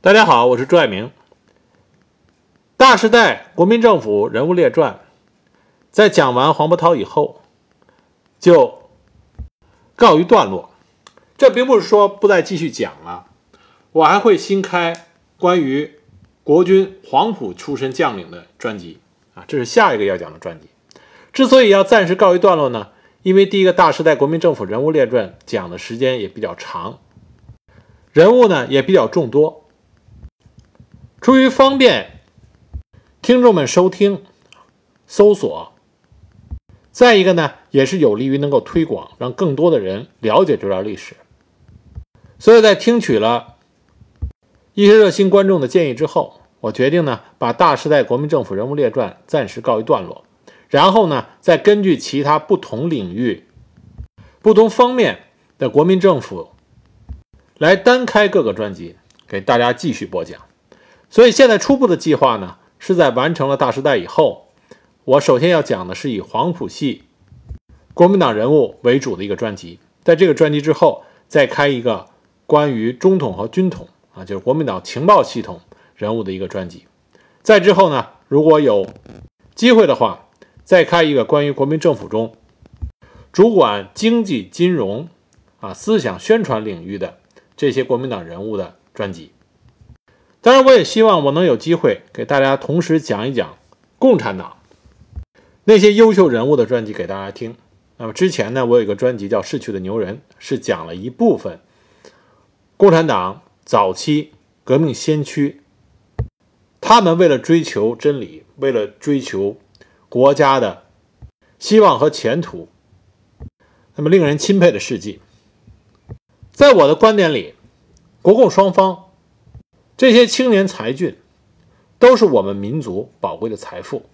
大家好，我是朱爱明。大时代国民政府人物列传，在讲完黄伯韬以后，就告一段落。这并不是说不再继续讲了，我还会新开关于国军黄埔出身将领的专辑啊，这是下一个要讲的专辑。之所以要暂时告一段落呢，因为第一个大时代国民政府人物列传讲的时间也比较长，人物呢也比较众多。出于方便听众们收听、搜索，再一个呢，也是有利于能够推广，让更多的人了解这段历史。所以在听取了一些热心观众的建议之后，我决定呢，把大时代国民政府人物列传暂时告一段落，然后呢，再根据其他不同领域、不同方面的国民政府来单开各个专辑，给大家继续播讲。所以现在初步的计划呢，是在完成了大时代以后，我首先要讲的是以黄埔系国民党人物为主的一个专辑，在这个专辑之后，再开一个关于中统和军统啊，就是国民党情报系统人物的一个专辑。再之后呢，如果有机会的话，再开一个关于国民政府中主管经济、金融啊、思想宣传领域的这些国民党人物的专辑。当然，我也希望我能有机会给大家同时讲一讲共产党那些优秀人物的专辑给大家听。那么之前呢，我有一个专辑叫《逝去的牛人》，是讲了一部分共产党早期革命先驱，他们为了追求真理，为了追求国家的希望和前途，那么令人钦佩的事迹。在我的观点里，国共双方。这些青年才俊，都是我们民族宝贵的财富。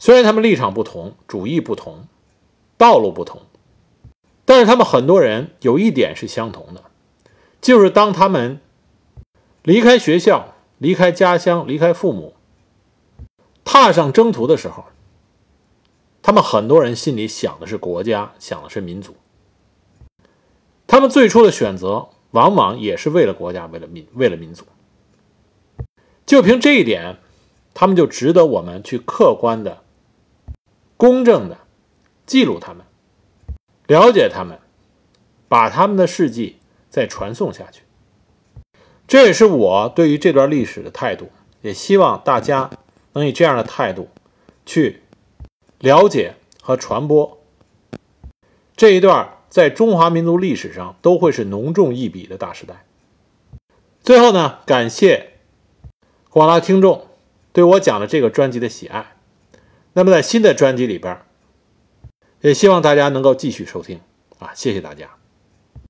虽然他们立场不同、主义不同、道路不同，但是他们很多人有一点是相同的，就是当他们离开学校、离开家乡、离开父母，踏上征途的时候，他们很多人心里想的是国家，想的是民族。他们最初的选择，往往也是为了国家、为了民、为了民族。就凭这一点，他们就值得我们去客观的、公正的记录他们，了解他们，把他们的事迹再传送下去。这也是我对于这段历史的态度，也希望大家能以这样的态度去了解和传播这一段在中华民族历史上都会是浓重一笔的大时代。最后呢，感谢。广大听众对我讲的这个专辑的喜爱，那么在新的专辑里边，也希望大家能够继续收听啊！谢谢大家。